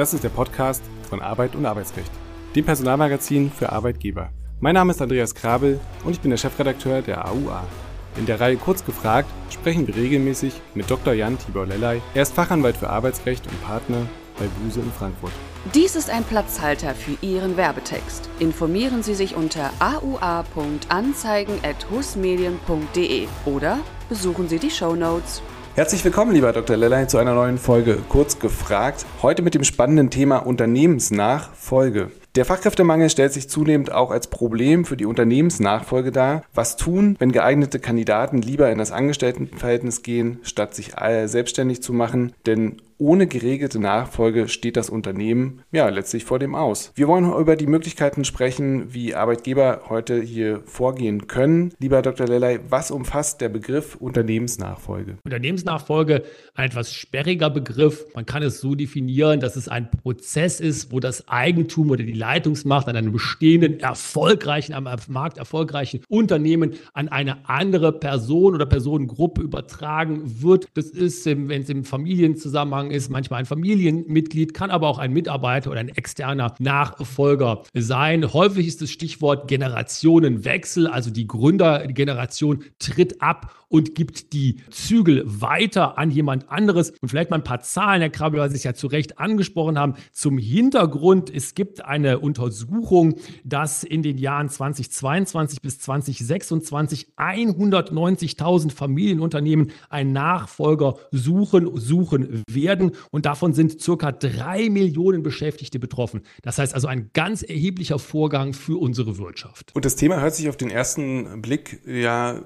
Das ist der Podcast von Arbeit und Arbeitsrecht, dem Personalmagazin für Arbeitgeber. Mein Name ist Andreas Krabel und ich bin der Chefredakteur der AUA. In der Reihe Kurz gefragt sprechen wir regelmäßig mit Dr. Jan Tibor Lellay. Er ist Fachanwalt für Arbeitsrecht und Partner bei Buse in Frankfurt. Dies ist ein Platzhalter für Ihren Werbetext. Informieren Sie sich unter aua.anzeigen.husmedien.de oder besuchen Sie die Show Notes. Herzlich willkommen, lieber Dr. Lellay, zu einer neuen Folge Kurz gefragt. Heute mit dem spannenden Thema Unternehmensnachfolge. Der Fachkräftemangel stellt sich zunehmend auch als Problem für die Unternehmensnachfolge dar. Was tun, wenn geeignete Kandidaten lieber in das Angestelltenverhältnis gehen, statt sich selbstständig zu machen? Denn ohne geregelte Nachfolge steht das Unternehmen ja letztlich vor dem Aus. Wir wollen über die Möglichkeiten sprechen, wie Arbeitgeber heute hier vorgehen können. Lieber Dr. Lellay, was umfasst der Begriff Unternehmensnachfolge? Unternehmensnachfolge, ein etwas sperriger Begriff. Man kann es so definieren, dass es ein Prozess ist, wo das Eigentum oder die Leitungsmacht an einem bestehenden, erfolgreichen, am Markt erfolgreichen Unternehmen an eine andere Person oder Personengruppe übertragen wird. Das ist, wenn es im Familienzusammenhang ist, manchmal ein Familienmitglied, kann aber auch ein Mitarbeiter oder ein externer Nachfolger sein. Häufig ist das Stichwort Generationenwechsel, also die Gründergeneration tritt ab und gibt die Zügel weiter an jemand anderes. Und vielleicht mal ein paar Zahlen, Herr Krabbel, weil Sie es ja zu Recht angesprochen haben. Zum Hintergrund, es gibt eine Untersuchung, dass in den Jahren 2022 bis 2026 190.000 Familienunternehmen einen Nachfolger suchen, suchen werden. Und davon sind circa drei Millionen Beschäftigte betroffen. Das heißt also ein ganz erheblicher Vorgang für unsere Wirtschaft. Und das Thema hört sich auf den ersten Blick ja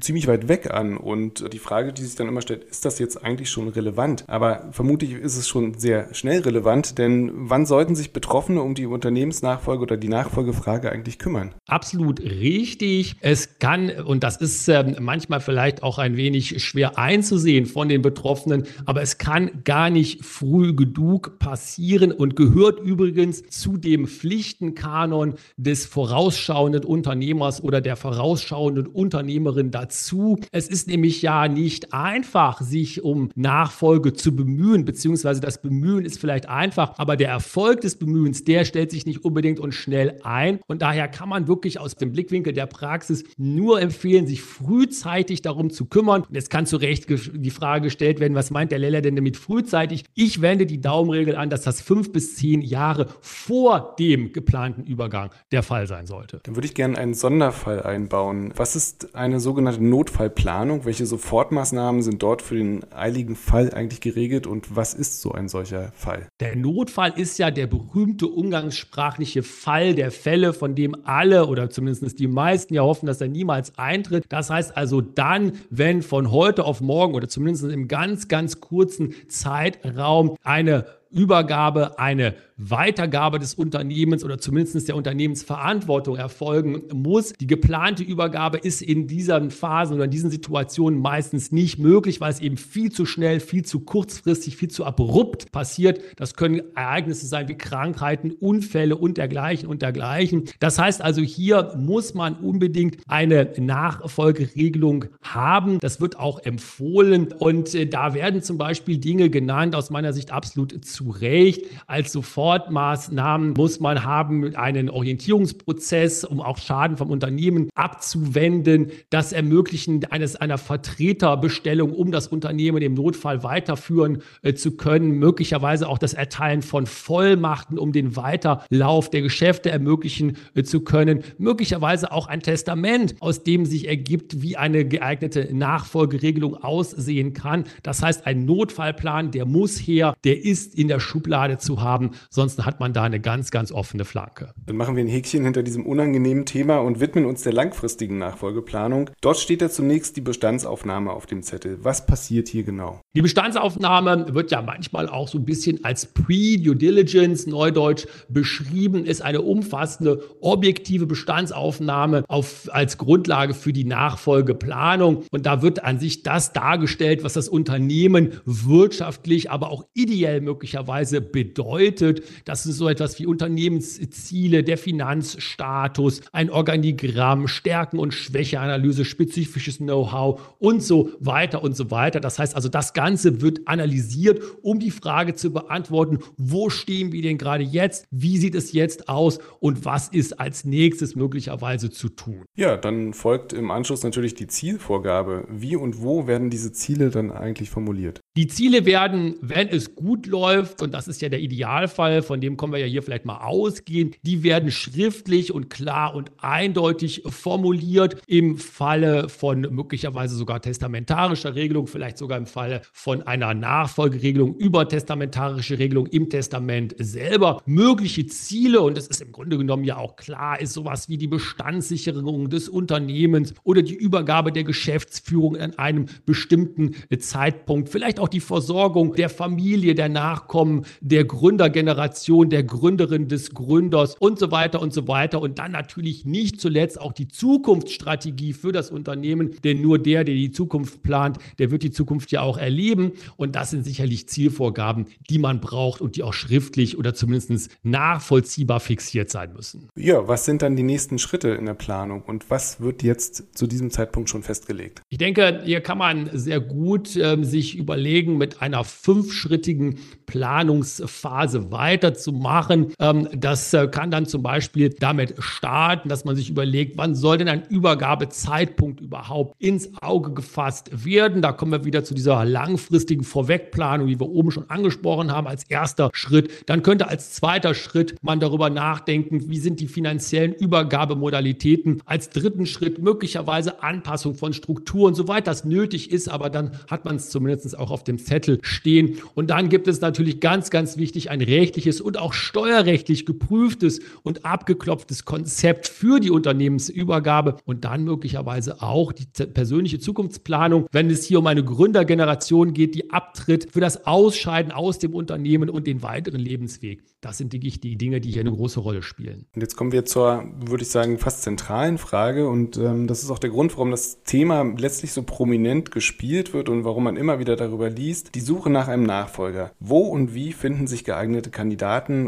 ziemlich weit weg an. Und die Frage, die sich dann immer stellt, ist das jetzt eigentlich schon relevant? Aber vermutlich ist es schon sehr schnell relevant, denn wann sollten sich Betroffene um die Unternehmensnachfolge oder die Nachfolgefrage eigentlich kümmern? Absolut richtig. Es kann, und das ist äh, manchmal vielleicht auch ein wenig schwer einzusehen von den Betroffenen, aber es kann gar nicht früh genug passieren und gehört übrigens zu dem Pflichtenkanon des vorausschauenden Unternehmers oder der vorausschauenden Unternehmerin dazu. Es ist nämlich ja nicht einfach, sich um Nachfolge zu bemühen, beziehungsweise das Bemühen ist vielleicht einfach, aber der Erfolg des Bemühens, der stellt sich nicht unbedingt und schnell ein. Und daher kann man wirklich aus dem Blickwinkel der Praxis nur empfehlen, sich frühzeitig darum zu kümmern. Und jetzt kann zu Recht die Frage gestellt werden, was meint der Leller denn damit frühzeitig? Ich wende die Daumenregel an, dass das fünf bis zehn Jahre vor dem geplanten Übergang der Fall sein sollte. Dann würde ich gerne einen Sonderfall einbauen. Was ist eine sogenannte sogenannte Notfallplanung. Welche Sofortmaßnahmen sind dort für den eiligen Fall eigentlich geregelt und was ist so ein solcher Fall? Der Notfall ist ja der berühmte umgangssprachliche Fall der Fälle, von dem alle oder zumindest die meisten ja hoffen, dass er niemals eintritt. Das heißt also dann, wenn von heute auf morgen oder zumindest im ganz, ganz kurzen Zeitraum eine Übergabe, eine Weitergabe des Unternehmens oder zumindest der Unternehmensverantwortung erfolgen muss. Die geplante Übergabe ist in diesen Phasen oder in diesen Situationen meistens nicht möglich, weil es eben viel zu schnell, viel zu kurzfristig, viel zu abrupt passiert. Das können Ereignisse sein wie Krankheiten, Unfälle und dergleichen und dergleichen. Das heißt also, hier muss man unbedingt eine Nachfolgeregelung haben. Das wird auch empfohlen und äh, da werden zum Beispiel Dinge genannt, aus meiner Sicht absolut zu Recht als sofort Sofortmaßnahmen muss man haben, einen Orientierungsprozess, um auch Schaden vom Unternehmen abzuwenden, das Ermöglichen eines einer Vertreterbestellung, um das Unternehmen im Notfall weiterführen äh, zu können, möglicherweise auch das Erteilen von Vollmachten, um den Weiterlauf der Geschäfte ermöglichen äh, zu können, möglicherweise auch ein Testament, aus dem sich ergibt, wie eine geeignete Nachfolgeregelung aussehen kann. Das heißt, ein Notfallplan, der muss her, der ist in der Schublade zu haben, Ansonsten hat man da eine ganz, ganz offene Flanke. Dann machen wir ein Häkchen hinter diesem unangenehmen Thema und widmen uns der langfristigen Nachfolgeplanung. Dort steht ja zunächst die Bestandsaufnahme auf dem Zettel. Was passiert hier genau? Die Bestandsaufnahme wird ja manchmal auch so ein bisschen als Pre-Due Diligence, Neudeutsch, beschrieben, ist eine umfassende, objektive Bestandsaufnahme auf, als Grundlage für die Nachfolgeplanung. Und da wird an sich das dargestellt, was das Unternehmen wirtschaftlich, aber auch ideell möglicherweise bedeutet. Das ist so etwas wie Unternehmensziele, der Finanzstatus, ein Organigramm, Stärken- und Schwächeanalyse, spezifisches Know-how und so weiter und so weiter. Das heißt also, das Ganze wird analysiert, um die Frage zu beantworten, wo stehen wir denn gerade jetzt, wie sieht es jetzt aus und was ist als nächstes möglicherweise zu tun. Ja, dann folgt im Anschluss natürlich die Zielvorgabe. Wie und wo werden diese Ziele dann eigentlich formuliert? Die Ziele werden, wenn es gut läuft, und das ist ja der Idealfall, von dem kommen wir ja hier vielleicht mal ausgehen, die werden schriftlich und klar und eindeutig formuliert. Im Falle von möglicherweise sogar testamentarischer Regelung, vielleicht sogar im Falle von einer Nachfolgeregelung über testamentarische Regelung im Testament selber. Mögliche Ziele, und das ist im Grunde genommen ja auch klar, ist sowas wie die Bestandssicherung des Unternehmens oder die Übergabe der Geschäftsführung an einem bestimmten Zeitpunkt, vielleicht auch die Versorgung der Familie, der Nachkommen, der Gründergeneration, der Gründerin des Gründers und so weiter und so weiter. Und dann natürlich nicht zuletzt auch die Zukunftsstrategie für das Unternehmen, denn nur der, der die Zukunft plant, der wird die Zukunft ja auch erleben. Und das sind sicherlich Zielvorgaben, die man braucht und die auch schriftlich oder zumindest nachvollziehbar fixiert sein müssen. Ja, was sind dann die nächsten Schritte in der Planung und was wird jetzt zu diesem Zeitpunkt schon festgelegt? Ich denke, hier kann man sehr gut äh, sich überlegen, mit einer fünfschrittigen Planungsphase weiterzumachen. Ähm, das äh, kann dann zum Beispiel damit starten, dass man sich überlegt, wann soll denn ein Übergabezeitpunkt überhaupt ins Auge gefasst werden. Da kommen wir wieder zu dieser langfristigen Vorwegplanung, die wir oben schon angesprochen haben, als erster Schritt. Dann könnte als zweiter Schritt man darüber nachdenken, wie sind die finanziellen Übergabemodalitäten. Als dritten Schritt möglicherweise Anpassung von Strukturen, soweit das nötig ist, aber dann hat man es zumindest auch auf dem Zettel stehen. Und dann gibt es natürlich ganz, ganz wichtig ein rechtliches und auch steuerrechtlich geprüftes und abgeklopftes Konzept für die Unternehmensübergabe und dann möglicherweise auch die persönliche Zukunftsplanung, wenn es hier um eine Gründergeneration geht, die abtritt für das Ausscheiden aus dem Unternehmen und den weiteren Lebensweg. Das sind die, die Dinge, die hier eine große Rolle spielen. Und jetzt kommen wir zur, würde ich sagen, fast zentralen Frage. Und ähm, das ist auch der Grund, warum das Thema letztlich so prominent gespielt wird und warum man immer wieder darüber liest, die Suche nach einem Nachfolger. Wo und wie finden sich geeignete Kandidaten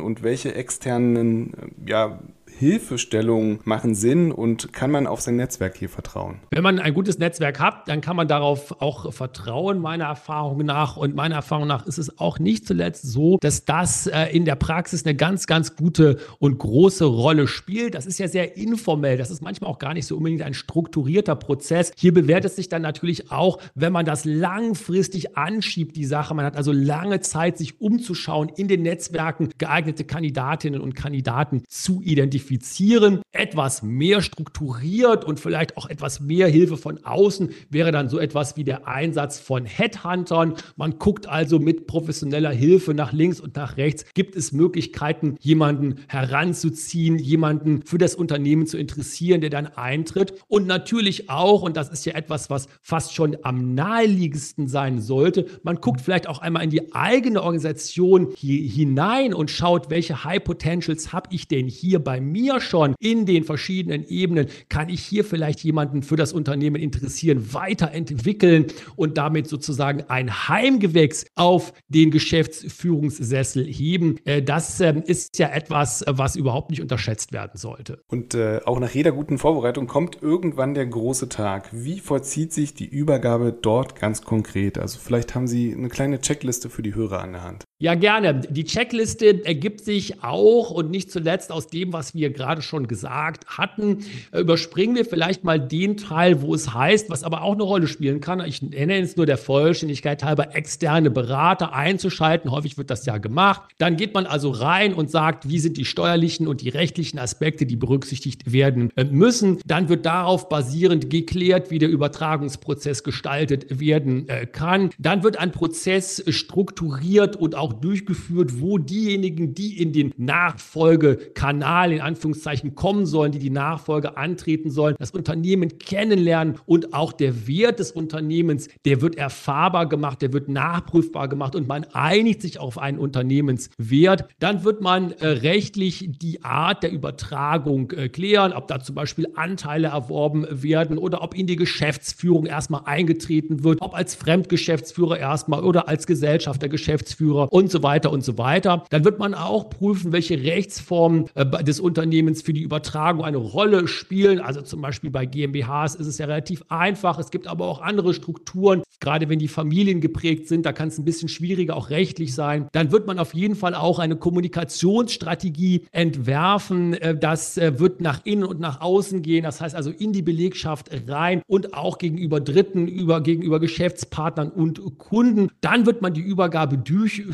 und welche externen äh, ja, Hilfestellungen machen Sinn und kann man auf sein Netzwerk hier vertrauen? Wenn man ein gutes Netzwerk hat, dann kann man darauf auch vertrauen, meiner Erfahrung nach. Und meiner Erfahrung nach ist es auch nicht zuletzt so, dass das äh, in der Praxis eine ganz, ganz gute und große Rolle spielt. Das ist ja sehr informell. Das ist manchmal auch gar nicht so unbedingt ein strukturierter Prozess. Hier bewährt es sich dann natürlich auch, wenn man das langfristig anschiebt, die Sache. Man hat also lange Zeit, sich umzuschauen, in den Netzwerken geeignete Kandidatinnen und Kandidaten zu identifizieren identifizieren. Etwas mehr strukturiert und vielleicht auch etwas mehr Hilfe von außen wäre dann so etwas wie der Einsatz von Headhuntern. Man guckt also mit professioneller Hilfe nach links und nach rechts. Gibt es Möglichkeiten, jemanden heranzuziehen, jemanden für das Unternehmen zu interessieren, der dann eintritt? Und natürlich auch, und das ist ja etwas, was fast schon am naheliegendsten sein sollte, man guckt vielleicht auch einmal in die eigene Organisation hinein und schaut, welche High Potentials habe ich denn hier bei mir? Mir schon in den verschiedenen Ebenen, kann ich hier vielleicht jemanden für das Unternehmen interessieren, weiterentwickeln und damit sozusagen ein Heimgewächs auf den Geschäftsführungssessel heben. Äh, das ähm, ist ja etwas, was überhaupt nicht unterschätzt werden sollte. Und äh, auch nach jeder guten Vorbereitung kommt irgendwann der große Tag. Wie vollzieht sich die Übergabe dort ganz konkret? Also vielleicht haben Sie eine kleine Checkliste für die Hörer an der Hand. Ja, gerne. Die Checkliste ergibt sich auch und nicht zuletzt aus dem, was wir gerade schon gesagt hatten. Überspringen wir vielleicht mal den Teil, wo es heißt, was aber auch eine Rolle spielen kann. Ich nenne es nur der Vollständigkeit halber, externe Berater einzuschalten. Häufig wird das ja gemacht. Dann geht man also rein und sagt, wie sind die steuerlichen und die rechtlichen Aspekte, die berücksichtigt werden äh, müssen. Dann wird darauf basierend geklärt, wie der Übertragungsprozess gestaltet werden äh, kann. Dann wird ein Prozess strukturiert und auch auch durchgeführt, wo diejenigen, die in den Nachfolgekanal in Anführungszeichen kommen sollen, die die Nachfolge antreten sollen, das Unternehmen kennenlernen und auch der Wert des Unternehmens, der wird erfahrbar gemacht, der wird nachprüfbar gemacht und man einigt sich auf einen Unternehmenswert. Dann wird man äh, rechtlich die Art der Übertragung äh, klären, ob da zum Beispiel Anteile erworben werden oder ob in die Geschäftsführung erstmal eingetreten wird, ob als Fremdgeschäftsführer erstmal oder als Gesellschafter Geschäftsführer. Und und so weiter und so weiter. Dann wird man auch prüfen, welche Rechtsformen äh, des Unternehmens für die Übertragung eine Rolle spielen. Also zum Beispiel bei GmbHs ist es ja relativ einfach. Es gibt aber auch andere Strukturen, gerade wenn die Familien geprägt sind, da kann es ein bisschen schwieriger auch rechtlich sein. Dann wird man auf jeden Fall auch eine Kommunikationsstrategie entwerfen. Äh, das äh, wird nach innen und nach außen gehen. Das heißt also in die Belegschaft rein und auch gegenüber Dritten, über, gegenüber Geschäftspartnern und Kunden. Dann wird man die Übergabe durchführen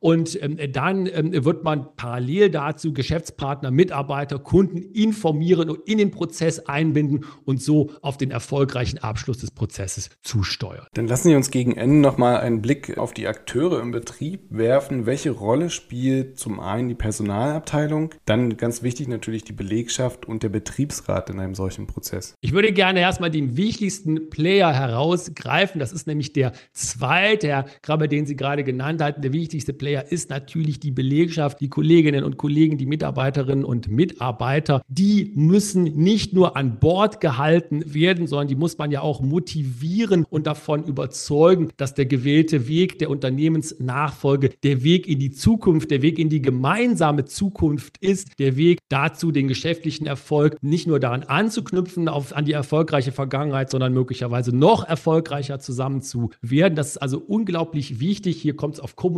und ähm, dann ähm, wird man parallel dazu Geschäftspartner, Mitarbeiter, Kunden informieren und in den Prozess einbinden und so auf den erfolgreichen Abschluss des Prozesses zusteuern. Dann lassen Sie uns gegen Ende nochmal einen Blick auf die Akteure im Betrieb werfen. Welche Rolle spielt zum einen die Personalabteilung, dann ganz wichtig natürlich die Belegschaft und der Betriebsrat in einem solchen Prozess? Ich würde gerne erstmal den wichtigsten Player herausgreifen. Das ist nämlich der zweite, Herr Krabbe, den Sie gerade genannt hatten. Der wichtigste Player ist natürlich die Belegschaft, die Kolleginnen und Kollegen, die Mitarbeiterinnen und Mitarbeiter. Die müssen nicht nur an Bord gehalten werden, sondern die muss man ja auch motivieren und davon überzeugen, dass der gewählte Weg der Unternehmensnachfolge der Weg in die Zukunft, der Weg in die gemeinsame Zukunft ist, der Weg dazu, den geschäftlichen Erfolg nicht nur daran anzuknüpfen, auf, an die erfolgreiche Vergangenheit, sondern möglicherweise noch erfolgreicher zusammen zu werden. Das ist also unglaublich wichtig. Hier kommt es auf Kommunikation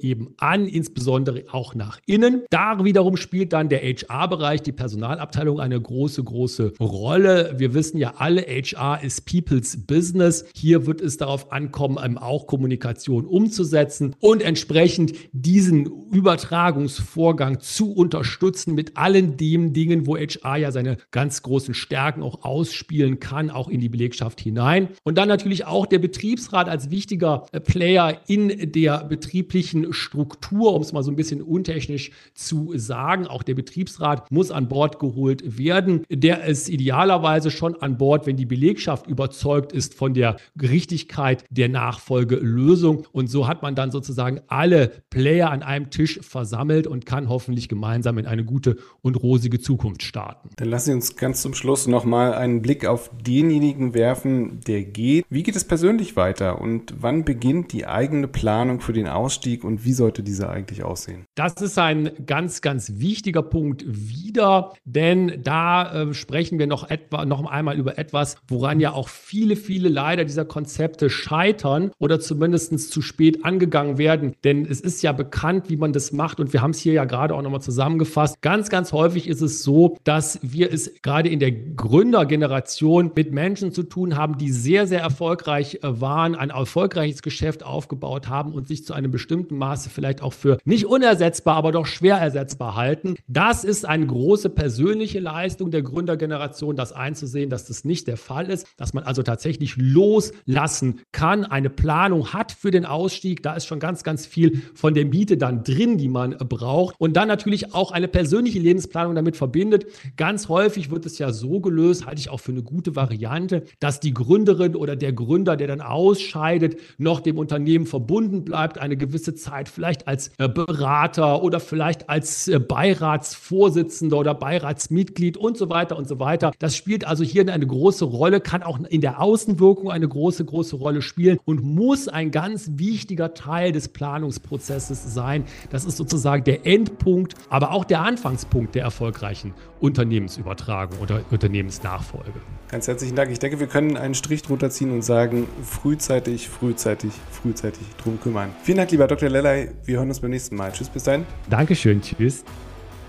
eben an, insbesondere auch nach innen. Da wiederum spielt dann der HR-Bereich, die Personalabteilung eine große, große Rolle. Wir wissen ja alle, HR ist People's Business. Hier wird es darauf ankommen, auch Kommunikation umzusetzen und entsprechend diesen Übertragungsvorgang zu unterstützen mit allen den Dingen, wo HR ja seine ganz großen Stärken auch ausspielen kann, auch in die Belegschaft hinein. Und dann natürlich auch der Betriebsrat als wichtiger äh, Player in der betrieblichen Struktur, um es mal so ein bisschen untechnisch zu sagen. Auch der Betriebsrat muss an Bord geholt werden. Der ist idealerweise schon an Bord, wenn die Belegschaft überzeugt ist von der Richtigkeit der Nachfolgelösung. Und so hat man dann sozusagen alle Player an einem Tisch versammelt und kann hoffentlich gemeinsam in eine gute und rosige Zukunft starten. Dann lassen Sie uns ganz zum Schluss nochmal einen Blick auf denjenigen werfen, der geht. Wie geht es persönlich weiter und wann beginnt die eigene Planung für den Ausstieg und wie sollte dieser eigentlich aussehen? Das ist ein ganz, ganz wichtiger Punkt wieder, denn da äh, sprechen wir noch etwa noch einmal über etwas, woran ja auch viele, viele leider dieser Konzepte scheitern oder zumindest zu spät angegangen werden. Denn es ist ja bekannt, wie man das macht und wir haben es hier ja gerade auch nochmal zusammengefasst. Ganz, ganz häufig ist es so, dass wir es gerade in der Gründergeneration mit Menschen zu tun haben, die sehr, sehr erfolgreich äh, waren, ein erfolgreiches Geschäft aufgebaut haben und sich zu einem bestimmten Maße vielleicht auch für nicht unersetzbar, aber doch schwer ersetzbar halten. Das ist eine große persönliche Leistung der Gründergeneration, das einzusehen, dass das nicht der Fall ist, dass man also tatsächlich loslassen kann, eine Planung hat für den Ausstieg. Da ist schon ganz, ganz viel von der Miete dann drin, die man braucht. Und dann natürlich auch eine persönliche Lebensplanung damit verbindet. Ganz häufig wird es ja so gelöst, halte ich auch für eine gute Variante, dass die Gründerin oder der Gründer, der dann ausscheidet, noch dem Unternehmen verbunden bleibt, eine gewisse Zeit vielleicht als äh, Berater oder vielleicht als äh, Beiratsvorsitzender oder Beiratsmitglied und so weiter und so weiter. Das spielt also hier eine große Rolle, kann auch in der Außenwirkung eine große, große Rolle spielen und muss ein ganz wichtiger Teil des Planungsprozesses sein. Das ist sozusagen der Endpunkt, aber auch der Anfangspunkt der erfolgreichen Unternehmensübertragung oder Unternehmensnachfolge. Ganz herzlichen Dank. Ich denke, wir können einen Strich drunter ziehen und sagen, frühzeitig, frühzeitig, frühzeitig drum kümmern. Vielen Dank, lieber Dr. Lellay. Wir hören uns beim nächsten Mal. Tschüss, bis dahin. Dankeschön. Tschüss.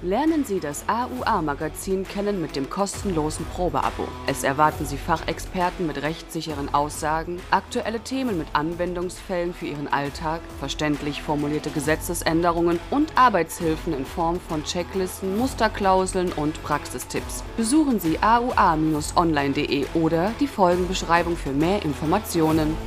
Lernen Sie das AUA-Magazin kennen mit dem kostenlosen Probeabo. Es erwarten Sie Fachexperten mit rechtssicheren Aussagen, aktuelle Themen mit Anwendungsfällen für Ihren Alltag, verständlich formulierte Gesetzesänderungen und Arbeitshilfen in Form von Checklisten, Musterklauseln und Praxistipps. Besuchen Sie aua-online.de oder die Folgenbeschreibung für mehr Informationen.